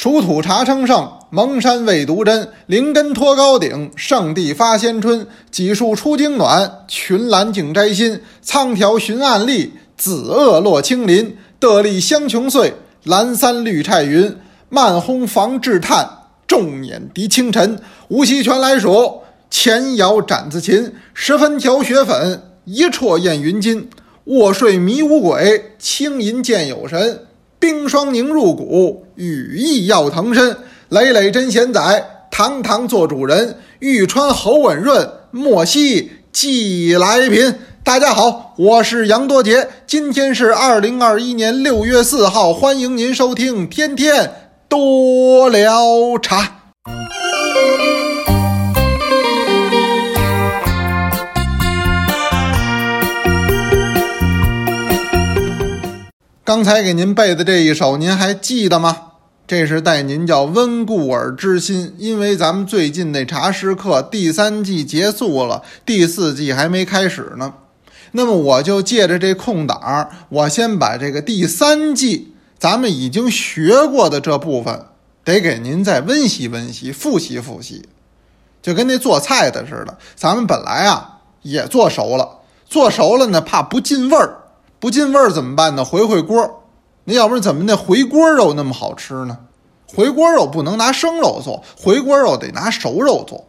蜀土茶称盛，蒙山未独真。灵根托高顶，圣地发先春。几树出经暖，群兰竞摘新。苍条寻暗丽，紫萼落青林。得力香琼碎，蓝三绿菜云。漫轰防炙炭，重碾涤清晨。无锡全来数，前摇斩子琴。十分调雪粉，一啜验云金。卧睡迷无鬼，轻吟见有神。冰霜凝入骨，羽翼要腾身。累累真贤宰，堂堂做主人。玉川喉吻润，莫惜寄来品。大家好，我是杨多杰，今天是二零二一年六月四号，欢迎您收听《天天多聊茶》。刚才给您背的这一首，您还记得吗？这是带您叫温故而知新，因为咱们最近那茶诗课第三季结束了，第四季还没开始呢。那么我就借着这空档，我先把这个第三季咱们已经学过的这部分，得给您再温习温习、复习复习，就跟那做菜的似的。咱们本来啊也做熟了，做熟了呢，怕不进味儿。不进味儿怎么办呢？回回锅，你要不然怎么那回锅肉那么好吃呢？回锅肉不能拿生肉做，回锅肉得拿熟肉做。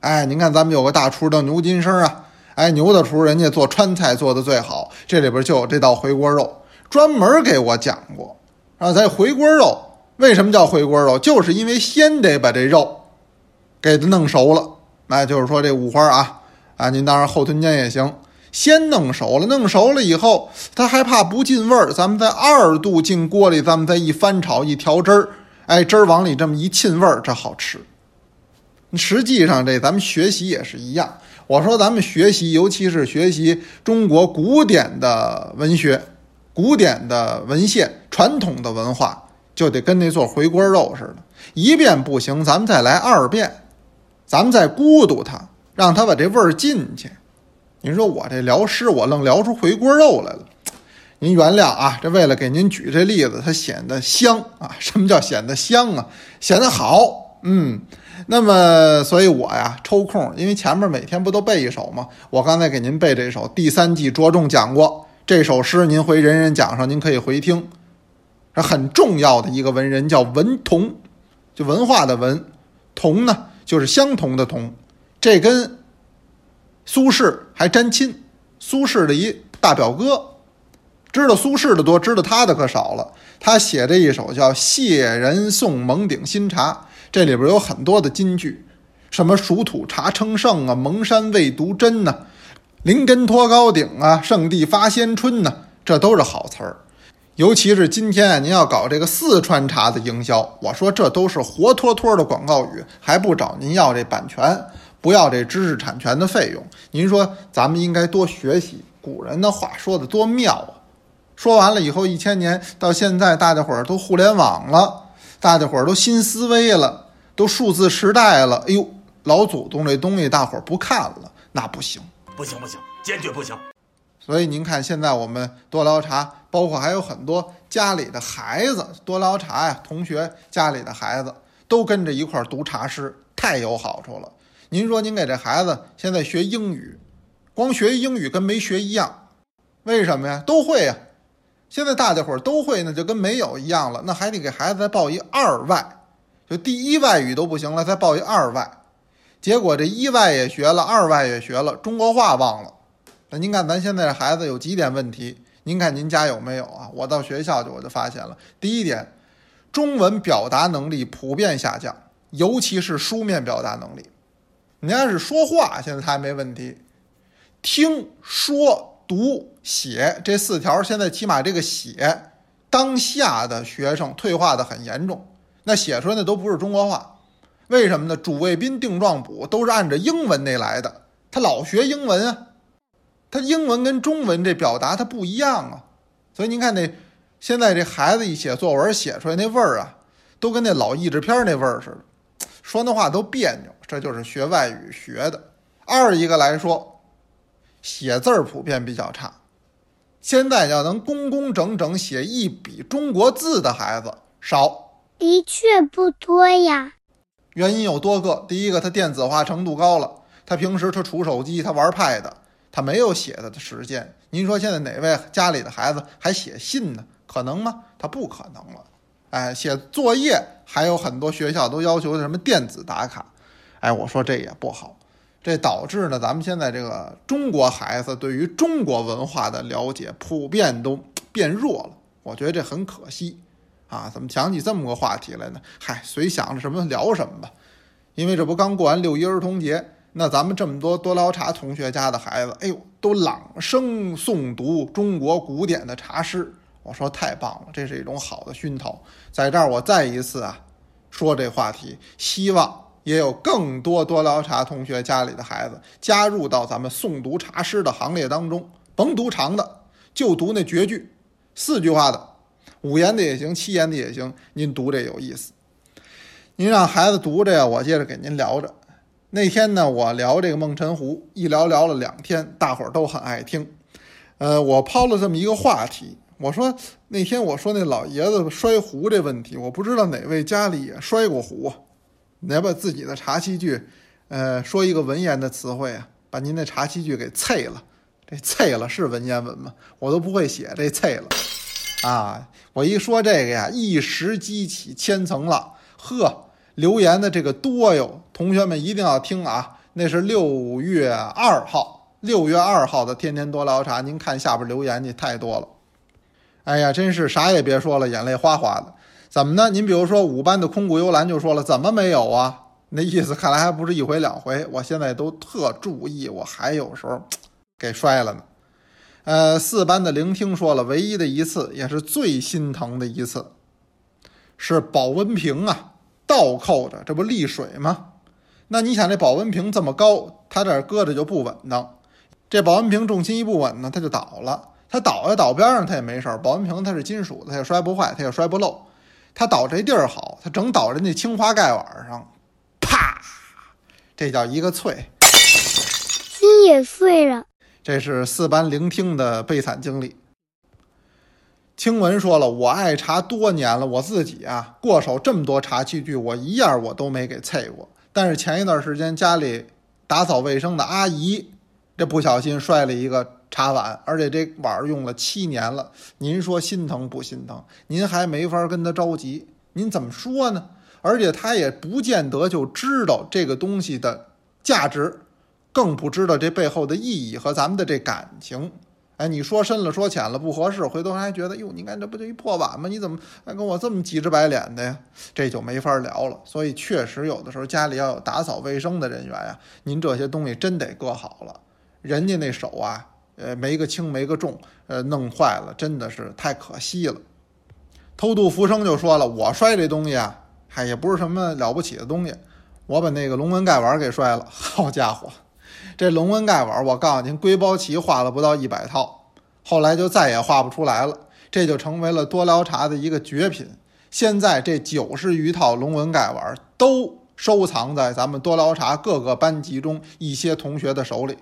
哎，您看咱们有个大厨叫牛金生啊，哎，牛大厨人家做川菜做的最好，这里边就有这道回锅肉，专门给我讲过。啊，咱回锅肉为什么叫回锅肉？就是因为先得把这肉给它弄熟了。那就是说这五花啊，啊，您当然后臀尖也行。先弄熟了，弄熟了以后，他还怕不进味儿，咱们在二度进锅里，咱们再一翻炒一调汁儿，哎，汁儿往里这么一沁味儿，这好吃。实际上，这咱们学习也是一样。我说咱们学习，尤其是学习中国古典的文学、古典的文献、传统的文化，就得跟那做回锅肉似的，一遍不行，咱们再来二遍，咱们再咕嘟它，让它把这味儿进去。您说我这聊诗，我愣聊出回锅肉来了，您原谅啊。这为了给您举这例子，它显得香啊。什么叫显得香啊？显得好。嗯，那么所以我呀抽空，因为前面每天不都背一首吗？我刚才给您背这首，第三季着重讲过这首诗，您回人人讲上，您可以回听。这很重要的一个文人叫文同，就文化的文，同呢就是相同的同，这跟。苏轼还沾亲，苏轼的一大表哥，知道苏轼的多，知道他的可少了。他写这一首叫《谢人送蒙顶新茶》，这里边有很多的金句，什么“蜀土茶称盛”啊，“蒙山未独真”呐，“灵根托高顶”啊，“圣地发先春”呐，这都是好词儿。尤其是今天啊，您要搞这个四川茶的营销，我说这都是活脱脱的广告语，还不找您要这版权。不要这知识产权的费用，您说咱们应该多学习古人的话，说的多妙啊！说完了以后，一千年到现在，大家伙儿都互联网了，大家伙儿都新思维了，都数字时代了。哎呦，老祖宗这东西，大伙儿不看了，那不行，不行不行，坚决不行。所以您看，现在我们多聊茶，包括还有很多家里的孩子多聊茶呀，同学家里的孩子都跟着一块儿读茶诗，太有好处了。您说您给这孩子现在学英语，光学英语跟没学一样，为什么呀？都会呀，现在大家伙都会，那就跟没有一样了。那还得给孩子再报一二外，就第一外语都不行了，再报一二外。结果这一外也学了，二外也学了，中国话忘了。那您看咱现在这孩子有几点问题？您看您家有没有啊？我到学校去我就发现了，第一点，中文表达能力普遍下降，尤其是书面表达能力。你要是说话，现在还没问题。听说读写这四条，现在起码这个写，当下的学生退化的很严重。那写出来那都不是中国话，为什么呢？主谓宾定状补都是按照英文那来的，他老学英文啊，他英文跟中文这表达它不一样啊。所以您看那现在这孩子一写作文写出来那味儿啊，都跟那老译制片那味儿似的。说那话都别扭，这就是学外语学的。二一个来说，写字儿普遍比较差。现在要能工工整整写一笔中国字的孩子少，的确不多呀。原因有多个，第一个，他电子化程度高了，他平时他处手机，他玩 Pad，他没有写的的时间。您说现在哪位家里的孩子还写信呢？可能吗？他不可能了。哎，写作业还有很多学校都要求什么电子打卡。哎，我说这也不好，这导致呢，咱们现在这个中国孩子对于中国文化的了解普遍都变弱了。我觉得这很可惜啊！怎么想起这么个话题来呢？嗨，随想着什么聊什么吧。因为这不刚过完六一儿童节，那咱们这么多多聊茶同学家的孩子，哎呦，都朗声诵读中国古典的茶诗。我说太棒了，这是一种好的熏陶。在这儿我再一次啊说这话题，希望也有更多多聊茶同学家里的孩子加入到咱们诵读茶诗的行列当中。甭读长的，就读那绝句，四句话的，五言的也行，七言的也行。您读这有意思。您让孩子读着呀，我接着给您聊着。那天呢，我聊这个梦辰湖，一聊聊了两天，大伙儿都很爱听。呃，我抛了这么一个话题。我说那天我说那老爷子摔壶这问题，我不知道哪位家里也摔过壶，你要把自己的茶器具，呃，说一个文言的词汇啊，把您那茶器具给碎了。这碎了是文言文吗？我都不会写这碎了啊！我一说这个呀，一时激起千层浪。呵，留言的这个多哟，同学们一定要听啊！那是六月二号，六月二号的天天多聊茶，您看下边留言去，太多了。哎呀，真是啥也别说了，眼泪哗哗的。怎么呢？您比如说五班的空谷幽兰就说了，怎么没有啊？那意思看来还不是一回两回。我现在都特注意，我还有时候 给摔了呢。呃，四班的聆听说了，唯一的一次也是最心疼的一次，是保温瓶啊倒扣着，这不沥水吗？那你想这保温瓶这么高，它这搁着就不稳当。这保温瓶重心一不稳呢，它就倒了。它倒在倒边上，它也没事儿。保温瓶它是金属的，它也摔不坏，它也摔不漏。它倒这地儿好，它整倒人那青花盖碗上，啪，这叫一个脆，心也碎了。这是四班聆听的悲惨经历。听闻说了，我爱茶多年了，我自己啊过手这么多茶器具，我一样我都没给碎过。但是前一段时间家里打扫卫生的阿姨，这不小心摔了一个。茶碗，而且这碗用了七年了，您说心疼不心疼？您还没法跟他着急，您怎么说呢？而且他也不见得就知道这个东西的价值，更不知道这背后的意义和咱们的这感情。哎，你说深了，说浅了不合适，回头还觉得哟，你看这不就一破碗吗？你怎么还跟我这么急着白脸的呀？这就没法聊了。所以确实有的时候家里要有打扫卫生的人员呀，您这些东西真得搁好了，人家那手啊。呃，没个轻没个重，呃，弄坏了，真的是太可惜了。偷渡浮生就说了，我摔这东西啊，嗨，也不是什么了不起的东西，我把那个龙纹盖碗给摔了。好家伙，这龙纹盖碗，我告诉您，龟包棋画了不到一百套，后来就再也画不出来了，这就成为了多聊茶的一个绝品。现在这九十余套龙纹盖碗都收藏在咱们多聊茶各个班级中一些同学的手里。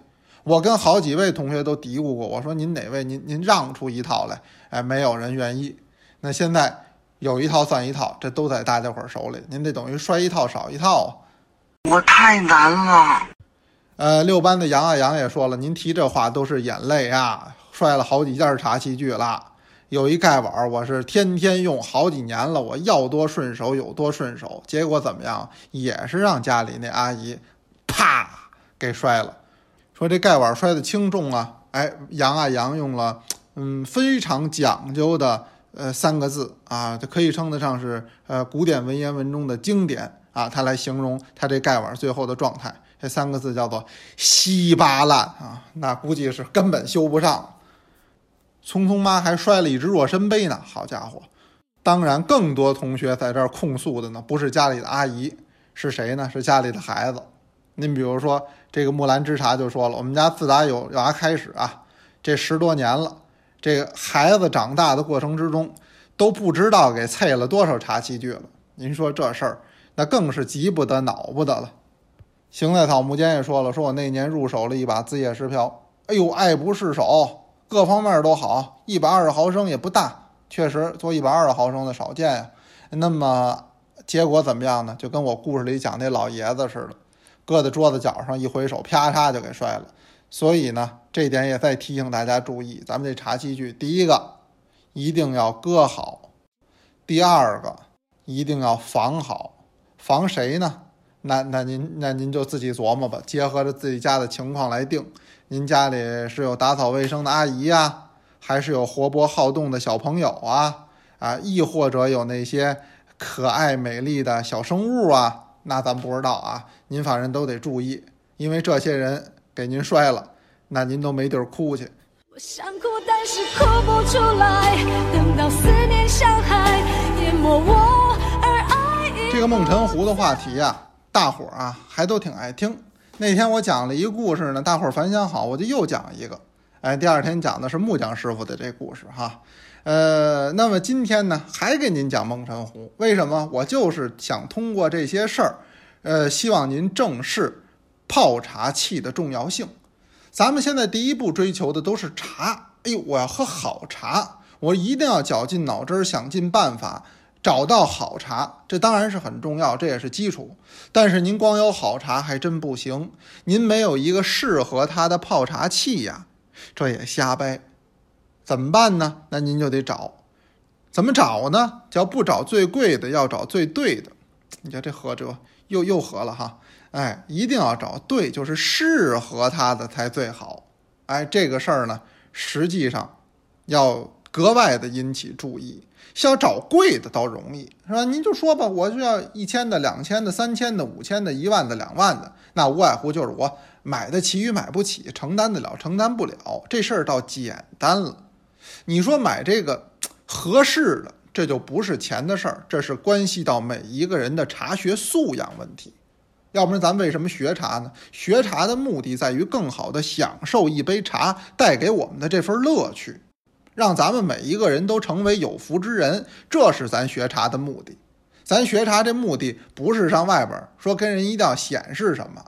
我跟好几位同学都嘀咕过，我说您哪位您您让出一套来，哎，没有人愿意。那现在有一套算一套，这都在大家伙手里，您这等于摔一套少一套。我太难了。呃，六班的杨啊杨也说了，您提这话都是眼泪啊，摔了好几件茶器具了。有一盖碗，我是天天用好几年了，我要多顺手有多顺手，结果怎么样，也是让家里那阿姨啪给摔了。说这盖碗摔的轻重啊，哎，杨啊杨用了，嗯，非常讲究的呃三个字啊，这可以称得上是呃古典文言文中的经典啊，他来形容他这盖碗最后的状态，这三个字叫做稀巴烂啊，那估计是根本修不上。聪聪妈还摔了一只若身杯呢，好家伙！当然，更多同学在这儿控诉的呢，不是家里的阿姨，是谁呢？是家里的孩子。您比如说。这个木兰之茶就说了，我们家自打有娃开始啊，这十多年了，这个孩子长大的过程之中，都不知道给碎了多少茶器具了。您说这事儿，那更是急不得、恼不得了。行在草木间也说了，说我那年入手了一把紫叶石瓢，哎呦，爱不释手，各方面都好，一百二十毫升也不大，确实做一百二十毫升的少见呀。那么结果怎么样呢？就跟我故事里讲那老爷子似的，搁在桌子角上一挥手，啪嚓就给摔了。所以呢，这点也再提醒大家注意，咱们这茶器具，第一个一定要搁好，第二个一定要防好。防谁呢？那那您那您就自己琢磨吧，结合着自己家的情况来定。您家里是有打扫卫生的阿姨呀，还是有活泼好动的小朋友啊？啊，亦或者有那些可爱美丽的小生物啊？那咱不知道啊。您反正都得注意，因为这些人给您摔了，那您都没地儿哭去。我想哭，但是哭不出来。等到思念像海淹没我，而爱已这个孟辰湖的话题呀、大伙儿啊还都挺爱听。那天我讲了一个故事呢，大伙儿反响好，我就又讲一个。哎，第二天讲的是木匠师傅的这故事哈。呃，那么今天呢，还给您讲孟辰湖。为什么？我就是想通过这些事儿，呃，希望您正视泡茶器的重要性。咱们现在第一步追求的都是茶，哎呦，我要喝好茶，我一定要绞尽脑汁儿，想尽办法找到好茶，这当然是很重要，这也是基础。但是您光有好茶还真不行，您没有一个适合它的泡茶器呀，这也瞎掰。怎么办呢？那您就得找，怎么找呢？叫不找最贵的，要找最对的。你看这合辙又又合了哈，哎，一定要找对，就是适合他的才最好。哎，这个事儿呢，实际上要格外的引起注意。想找贵的倒容易，是吧？您就说吧，我就要一千的、两千的、三千的、五千的、一万的、两万的，那无外乎就是我买得起与买不起，承担得了、承担不了，这事儿倒简单了。你说买这个合适的，这就不是钱的事儿，这是关系到每一个人的茶学素养问题。要不然咱为什么学茶呢？学茶的目的在于更好的享受一杯茶带给我们的这份乐趣，让咱们每一个人都成为有福之人，这是咱学茶的目的。咱学茶这目的不是上外边说跟人一定要显示什么，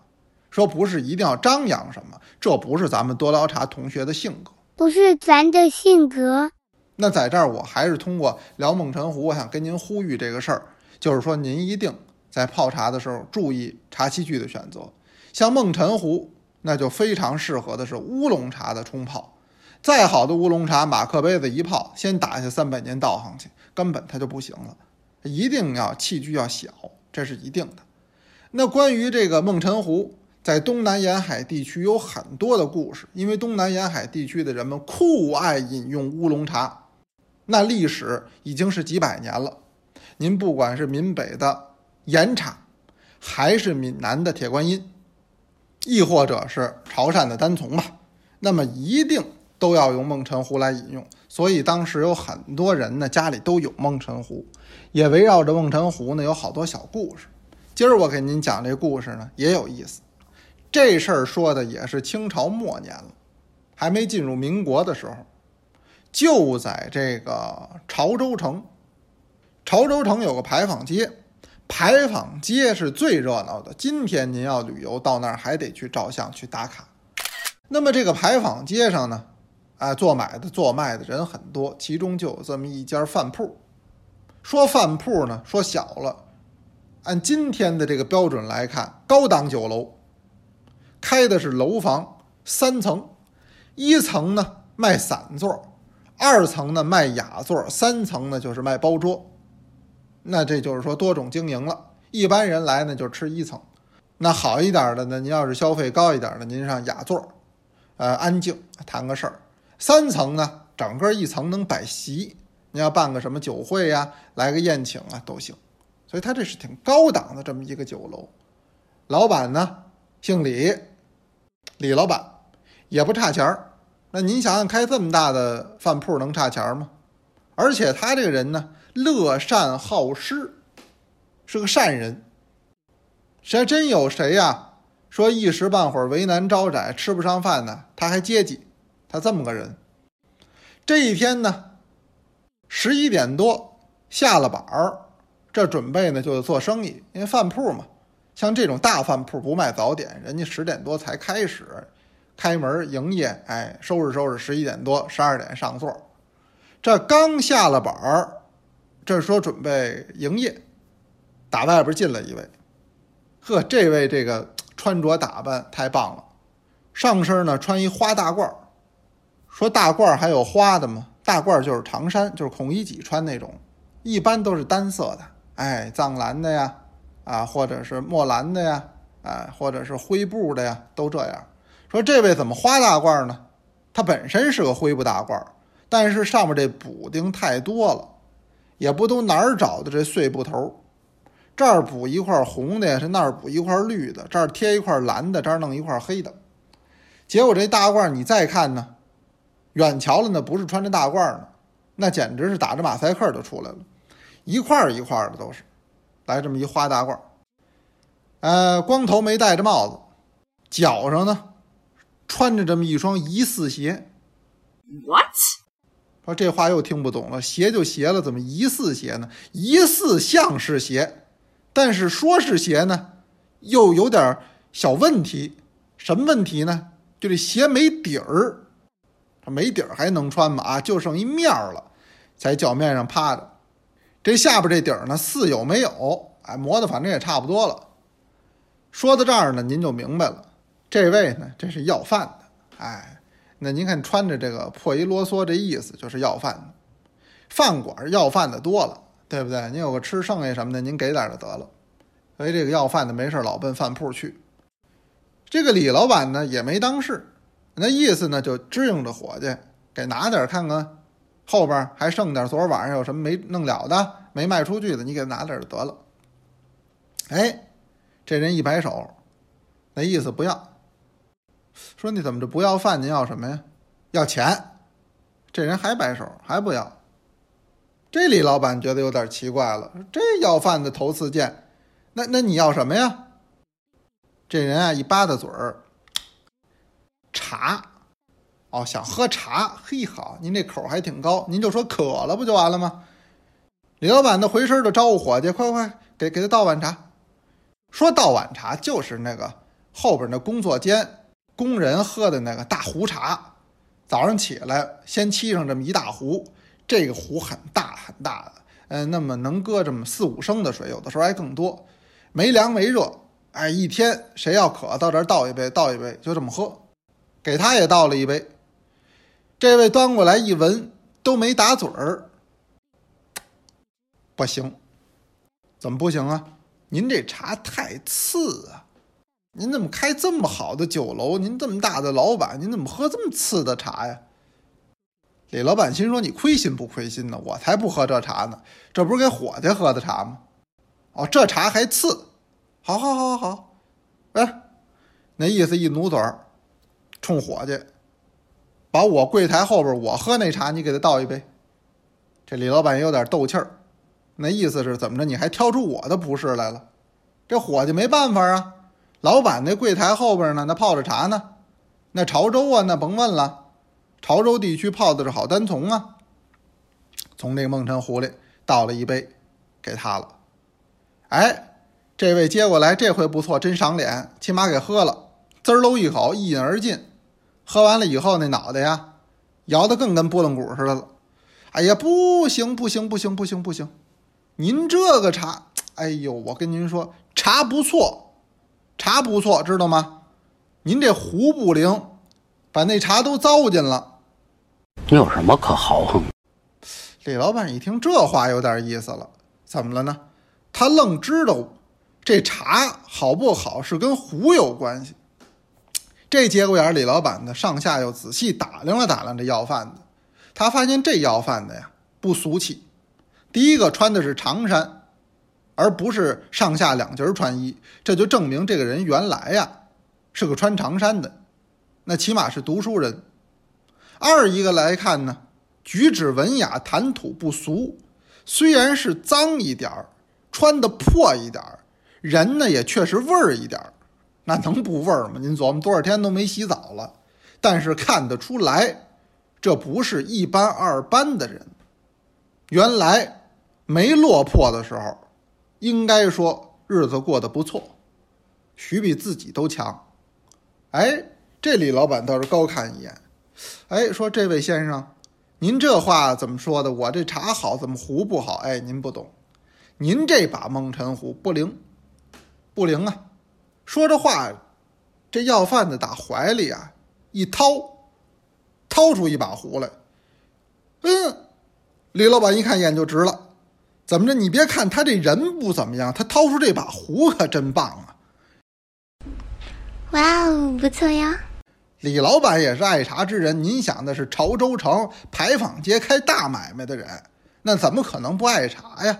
说不是一定要张扬什么，这不是咱们多捞茶同学的性格。不是咱的性格。那在这儿，我还是通过聊孟辰湖，我想跟您呼吁这个事儿，就是说您一定在泡茶的时候注意茶器具的选择。像孟辰湖，那就非常适合的是乌龙茶的冲泡。再好的乌龙茶，马克杯子一泡，先打下三百年道行去，根本它就不行了。一定要器具要小，这是一定的。那关于这个孟辰湖，在东南沿海地区有很多的故事，因为东南沿海地区的人们酷爱饮用乌龙茶，那历史已经是几百年了。您不管是闽北的岩茶，还是闽南的铁观音，亦或者是潮汕的单丛吧，那么一定都要用梦辰壶来饮用。所以当时有很多人呢，家里都有梦辰壶，也围绕着梦辰壶呢有好多小故事。今儿我给您讲这故事呢，也有意思。这事儿说的也是清朝末年了，还没进入民国的时候，就在这个潮州城。潮州城有个牌坊街，牌坊街是最热闹的。今天您要旅游到那儿，还得去照相去打卡。那么这个牌坊街上呢，啊，做买的、做卖的人很多，其中就有这么一家饭铺。说饭铺呢，说小了，按今天的这个标准来看，高档酒楼。开的是楼房三层，一层呢卖散座，二层呢卖雅座，三层呢就是卖包桌。那这就是说多种经营了。一般人来呢就吃一层，那好一点的呢，您要是消费高一点的，您上雅座，呃，安静谈个事儿。三层呢，整个一层能摆席，你要办个什么酒会呀，来个宴请啊都行。所以它这是挺高档的这么一个酒楼。老板呢姓李。李老板也不差钱儿，那您想想，开这么大的饭铺能差钱吗？而且他这个人呢，乐善好施，是个善人。谁真有谁呀？说一时半会儿为难招窄，吃不上饭呢，他还接济，他这么个人。这一天呢，十一点多下了板儿，这准备呢就是做生意，因为饭铺嘛。像这种大饭铺不卖早点，人家十点多才开始开门营业，哎，收拾收拾，十一点多、十二点上座。这刚下了板儿，这说准备营业，打外边进了一位。呵，这位这个穿着打扮太棒了，上身呢穿一花大褂儿。说大褂儿还有花的吗？大褂儿就是长衫，就是孔乙己穿那种，一般都是单色的，哎，藏蓝的呀，啊，或者是墨蓝的呀，啊，或者是灰布的呀，都这样。说这位怎么花大褂呢？它本身是个灰布大褂，但是上面这补丁太多了，也不都哪儿找的这碎布头，这儿补一块红的，是那儿补一块绿的，这儿贴一块蓝的，这儿弄一块黑的，结果这大褂你再看呢，远瞧了呢不是穿着大褂呢，那简直是打着马赛克就出来了，一块一块的都是，来这么一花大褂，呃，光头没戴着帽子，脚上呢穿着这么一双疑似鞋。What? 说这话又听不懂了，鞋就鞋了，怎么疑似鞋呢？疑似像是鞋，但是说是鞋呢，又有点小问题。什么问题呢？就这鞋没底儿，它没底儿还能穿吗？啊，就剩一面儿了，在脚面上趴着。这下边这底儿呢，似有没有？哎，磨的反正也差不多了。说到这儿呢，您就明白了，这位呢，这是要饭的，哎。那您看穿着这个破衣啰嗦，这意思就是要饭的。饭馆要饭的多了，对不对？您有个吃剩下什么的，您给点就得了。所以这个要饭的没事老奔饭铺去。这个李老板呢也没当事，那意思呢就支应着伙计，给拿点看看，后边还剩点，昨儿晚上有什么没弄了的，没卖出去的，你给拿点就得了。哎，这人一摆手，那意思不要。说你怎么着不要饭？您要什么呀？要钱。这人还摆手，还不要。这李老板觉得有点奇怪了，这要饭的头次见。那那你要什么呀？这人啊一吧嗒嘴儿，茶。哦，想喝茶。嘿，好，您这口还挺高，您就说渴了不就完了吗？李老板呢回身就招呼伙计，快快给给他倒碗茶。说倒碗茶就是那个后边那工作间。工人喝的那个大壶茶，早上起来先沏上这么一大壶，这个壶很大很大的，嗯，那么能搁这么四五升的水，有的时候还更多，没凉没热，哎，一天谁要渴到这儿倒一杯，倒一杯，就这么喝，给他也倒了一杯。这位端过来一闻，都没打嘴儿，不行，怎么不行啊？您这茶太次啊！您怎么开这么好的酒楼？您这么大的老板，您怎么喝这么次的茶呀？李老板心说：“你亏心不亏心呢？我才不喝这茶呢，这不是给伙计喝的茶吗？哦，这茶还次，好，好，好，好，好，哎，那意思一努嘴儿，冲伙计，把我柜台后边我喝那茶，你给他倒一杯。这李老板也有点斗气儿，那意思是怎么着？你还挑出我的不是来了？这伙计没办法啊。”老板那柜台后边呢，那泡着茶呢，那潮州啊，那甭问了，潮州地区泡的是好单丛啊。从这个梦辰壶里倒了一杯，给他了。哎，这位接过来，这回不错，真赏脸，起码给喝了，滋儿喽一口，一饮而尽。喝完了以后，那脑袋呀，摇得更跟拨浪鼓似的了。哎呀，不行，不行，不行，不行，不行！您这个茶，哎呦，我跟您说，茶不错。茶不错，知道吗？您这壶不灵，把那茶都糟践了。你有什么可豪横？李老板一听这话有点意思了，怎么了呢？他愣知道这茶好不好是跟壶有关系。这节骨眼，李老板呢上下又仔细打量了打量这要饭的，他发现这要饭的呀不俗气。第一个穿的是长衫。而不是上下两截穿衣，这就证明这个人原来呀是个穿长衫的，那起码是读书人。二一个来看呢，举止文雅，谈吐不俗，虽然是脏一点儿，穿的破一点儿，人呢也确实味儿一点儿，那能不味儿吗？您琢磨多少天都没洗澡了，但是看得出来，这不是一般二般的人。原来没落魄的时候。应该说日子过得不错，许比自己都强。哎，这李老板倒是高看一眼，哎，说这位先生，您这话怎么说的？我这茶好，怎么壶不好？哎，您不懂，您这把蒙尘壶不灵，不灵啊！说这话，这要饭的打怀里啊一掏，掏出一把壶来。嗯，李老板一看眼就直了，怎么着？你别看他这人不怎么样，他掏出这把壶可真棒啊！哇哦，不错呀！李老板也是爱茶之人，您想的是潮州城牌坊街开大买卖的人，那怎么可能不爱茶呀？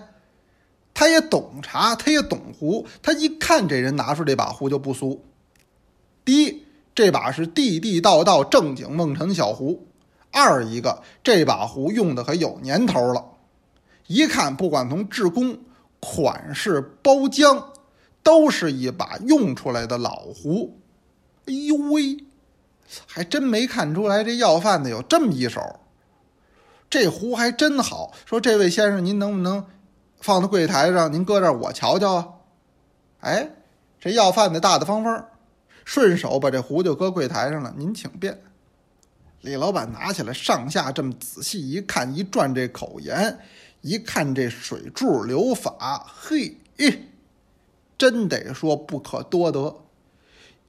他也懂茶，他也懂壶，他一看这人拿出这把壶就不俗。第一，这把是地地道道正经孟城小壶；二一个，这把壶用的可有年头了，一看不管从制工、款式、包浆，都是一把用出来的老壶。哎呦喂！还真没看出来，这要饭的有这么一手。这壶还真好，说这位先生，您能不能放到柜台上？您搁这儿我瞧瞧啊。哎，这要饭的大大方方，顺手把这壶就搁柜台上了。您请便。李老板拿起来，上下这么仔细一看，一转这口沿，一看这水柱流法，嘿，真得说不可多得。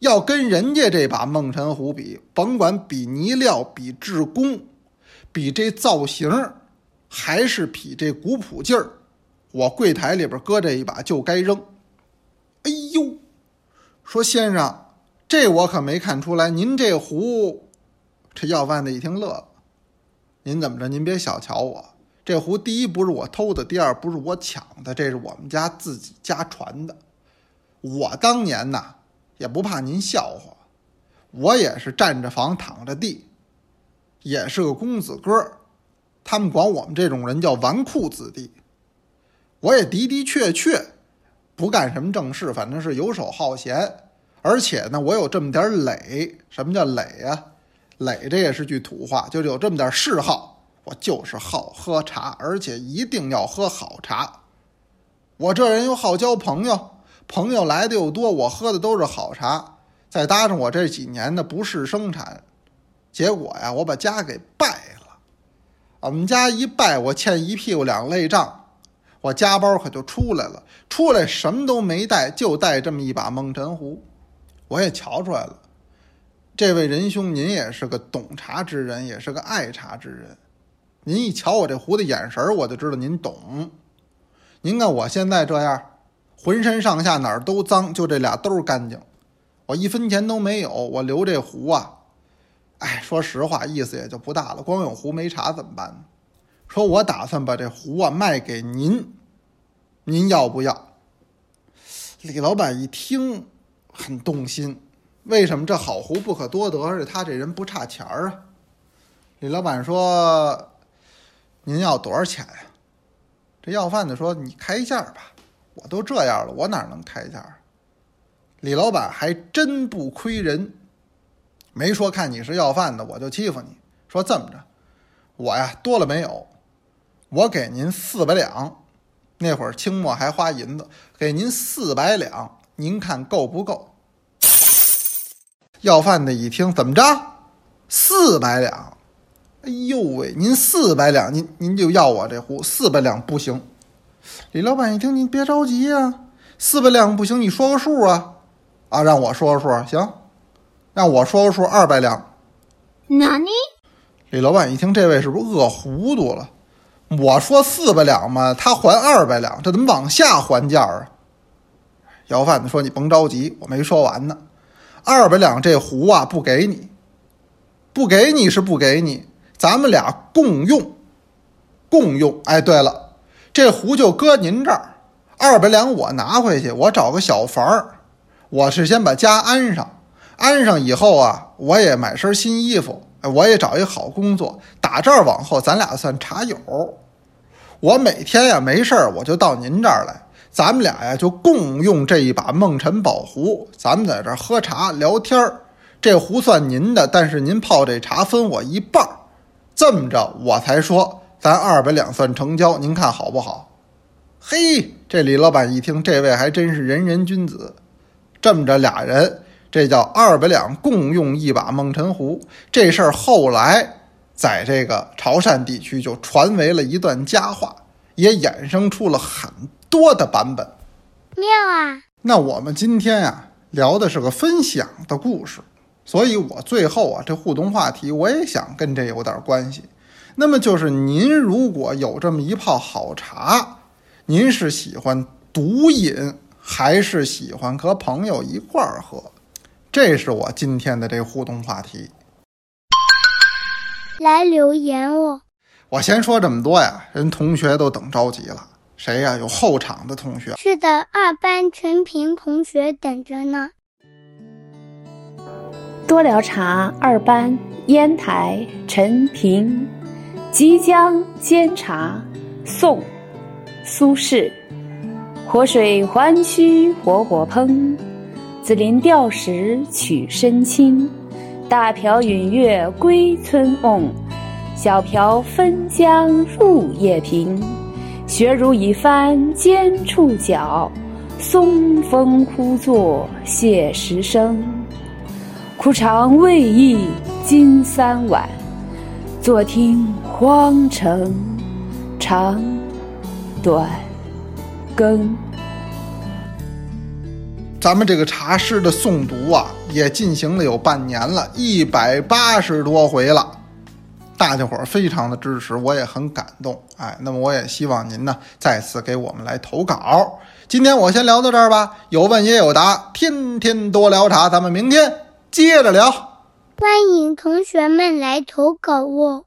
要跟人家这把孟辰壶比，甭管比泥料、比制工、比这造型，还是比这古朴劲儿，我柜台里边搁这一把就该扔。哎呦，说先生，这我可没看出来，您这壶，这要饭的一听乐了。您怎么着？您别小瞧我，这壶第一不是我偷的，第二不是我抢的，这是我们家自己家传的。我当年呐。也不怕您笑话，我也是站着房躺着地，也是个公子哥他们管我们这种人叫纨绔子弟。我也的的确确不干什么正事，反正是游手好闲。而且呢，我有这么点磊。什么叫磊呀？磊这也是句土话，就是有这么点嗜好。我就是好喝茶，而且一定要喝好茶。我这人又好交朋友。朋友来的又多，我喝的都是好茶，再搭上我这几年的不事生产，结果呀，我把家给败了。我们家一败，我欠一屁股两累账，我家包可就出来了。出来什么都没带，就带这么一把蒙尘壶。我也瞧出来了，这位仁兄，您也是个懂茶之人，也是个爱茶之人。您一瞧我这壶的眼神我就知道您懂。您看我现在这样。浑身上下哪儿都脏，就这俩兜干净。我一分钱都没有，我留这壶啊。哎，说实话，意思也就不大了。光有壶没茶怎么办呢？说我打算把这壶啊卖给您，您要不要？李老板一听很动心，为什么这好壶不可多得，而且他这人不差钱儿啊？李老板说：“您要多少钱呀？”这要饭的说：“你开价吧。”我都这样了，我哪能开价？李老板还真不亏人，没说看你是要饭的我就欺负你。说这么着，我呀多了没有，我给您四百两。那会儿清末还花银子，给您四百两，您看够不够？要饭的一听，怎么着？四百两？哎呦喂，您四百两，您您就要我这壶？四百两不行。李老板一听，您别着急呀，四百两不行，你说个数啊，啊，让我说个数行，让我说个数，二百两。哪里？李老板一听，这位是不是饿糊涂了？我说四百两嘛，他还二百两，这怎么往下还价啊？要饭的说：“你甭着急，我没说完呢。二百两这壶啊，不给你，不给你是不给你，咱们俩共用，共用。哎，对了。”这壶就搁您这儿，二百两我拿回去，我找个小房儿，我是先把家安上，安上以后啊，我也买身新衣服，我也找一好工作，打这儿往后咱俩算茶友。我每天呀没事儿，我就到您这儿来，咱们俩呀就共用这一把梦辰宝壶，咱们在这儿喝茶聊天儿。这壶算您的，但是您泡这茶分我一半儿，这么着我才说。咱二百两算成交，您看好不好？嘿，这李老板一听，这位还真是仁人君子。这么着，俩人这叫二百两共用一把梦辰壶。这事儿后来在这个潮汕地区就传为了一段佳话，也衍生出了很多的版本。妙啊！那我们今天呀、聊的是个分享的故事，所以我最后啊这互动话题我也想跟这有点关系。那么就是您如果有这么一泡好茶，您是喜欢独饮还是喜欢和朋友一块儿喝？这是我今天的这互动话题。来留言哦。我先说这么多呀，人同学都等着急了。谁呀？有后场的同学，是的，二班陈平同学等着呢。多聊茶二班烟台陈平，即将煎茶，宋，苏轼。活水还须活火烹，紫林钓时曲深清。大瓢饮月归村瓮，小瓢分江入夜平。学如已翻尖触角，松风忽作谢时声。初尝未易今三碗，坐听荒城长短更。咱们这个茶诗的诵读啊，也进行了有半年了，一百八十多回了。大家伙儿非常的支持，我也很感动。哎，那么我也希望您呢再次给我们来投稿。今天我先聊到这儿吧，有问也有答，天天多聊茶，咱们明天接着聊。欢迎同学们来投稿哦。